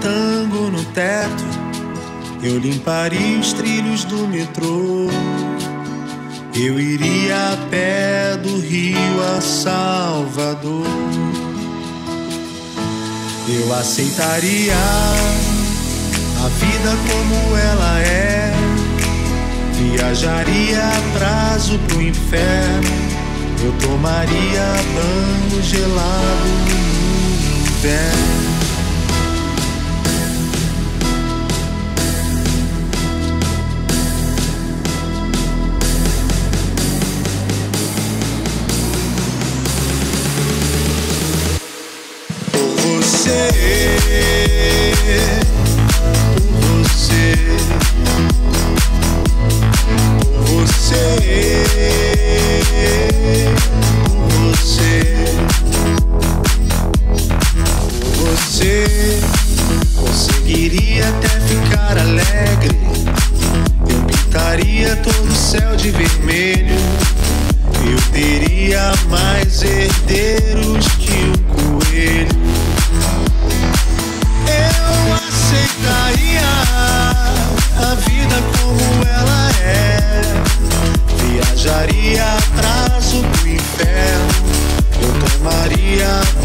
tango no teto, eu limparia os trilhos do metrô. Eu iria a pé do Rio a Salvador. Eu aceitaria a vida como ela é. Viajaria a prazo pro inferno. Eu tomaria banho gelado no inverno. por você, por você, por você, você. Conseguiria até ficar alegre. Eu pintaria todo o céu de vermelho. Eu teria mais herdeiros que o um coelho. up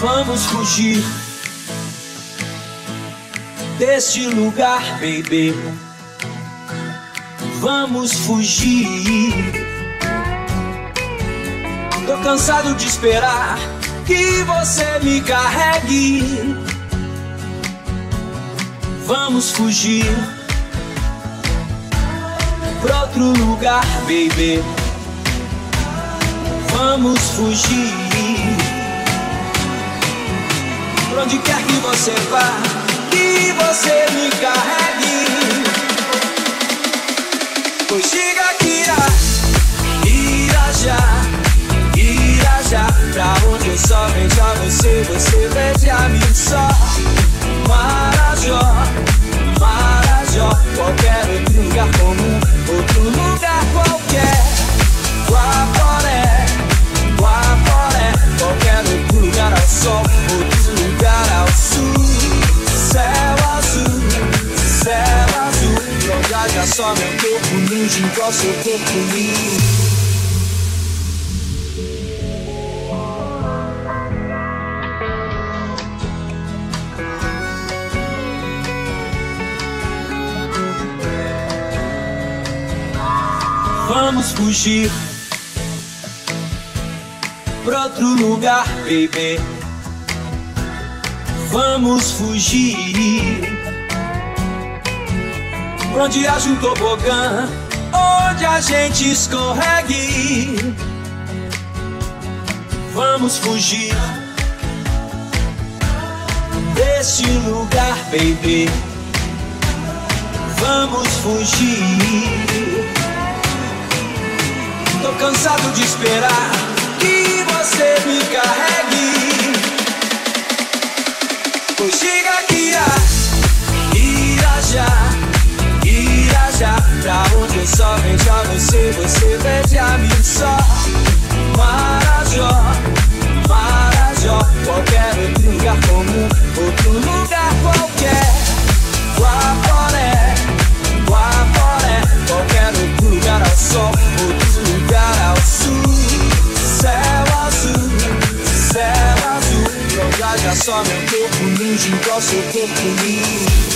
Vamos fugir deste lugar, baby. Vamos fugir. Tô cansado de esperar que você me carregue. Vamos fugir pra outro lugar, baby. Vamos fugir. Onde quer que você vá, que você me carregue. Pois diga que irá, irá já viajar Pra onde eu só vejo a você, você veja a mim só. Marajó, Marajó Qualquer outro lugar comum, outro lugar qualquer igual seu corpo lindo Vamos fugir pra outro lugar, baby. Vamos fugir. Onde haja um tobogã, onde a gente escorregue. Vamos fugir deste lugar, baby. Vamos fugir. Tô cansado de esperar que você me carregue. Simon Cook, who knew you got so good for me.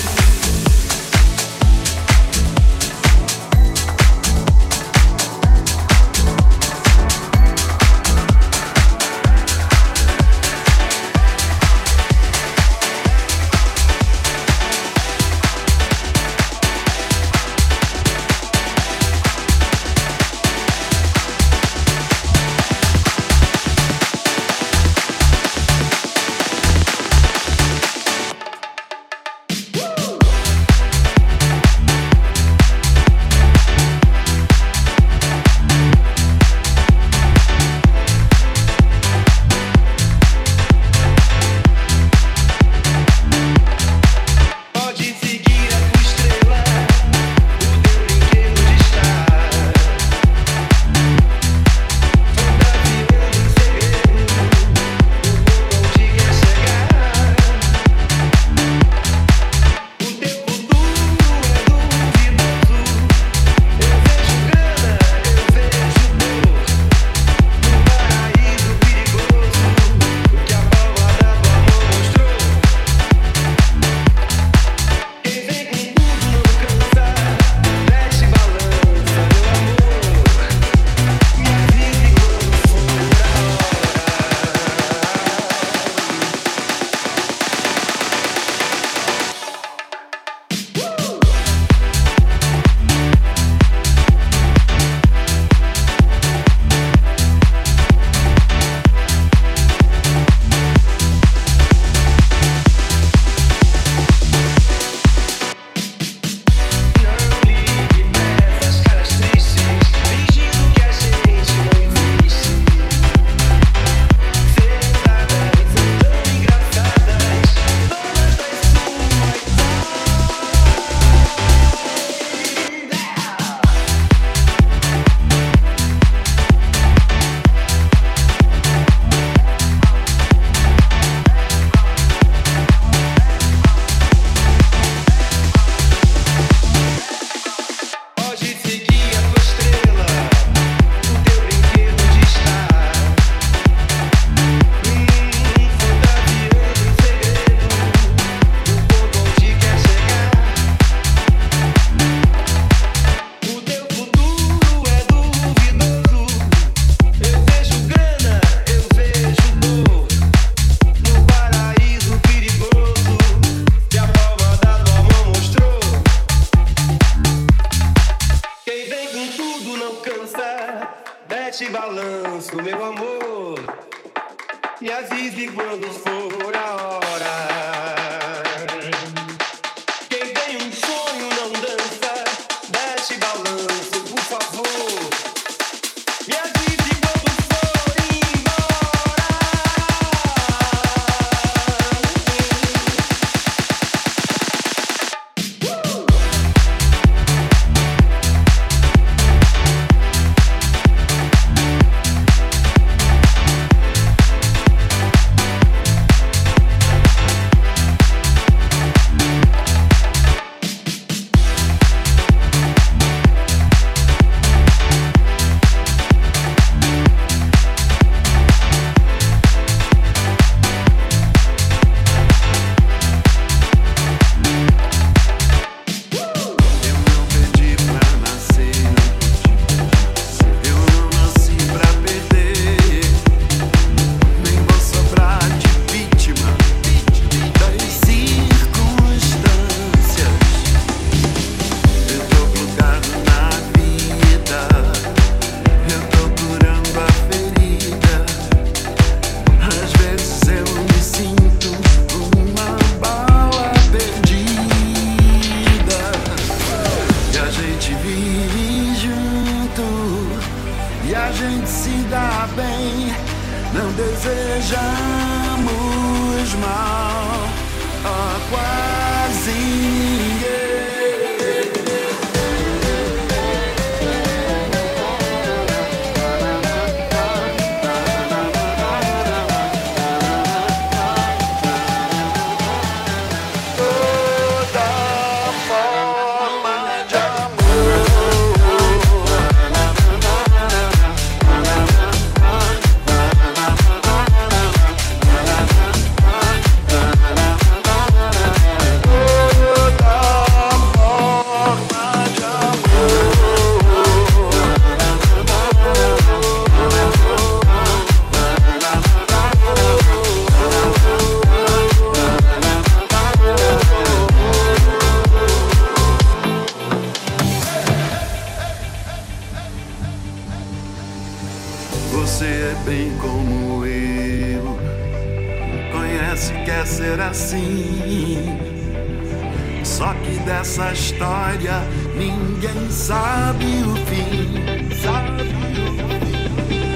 quem sabe o fim. Sabe o fim.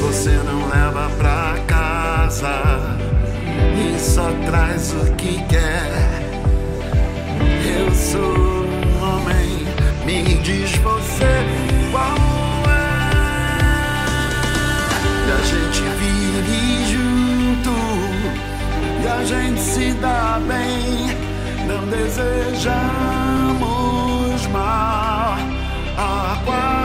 Você não leva pra casa e só traz o que quer. Eu sou um homem, me diz você qual é. E a gente vive junto e a gente se dá bem. Não desejamos mal. A água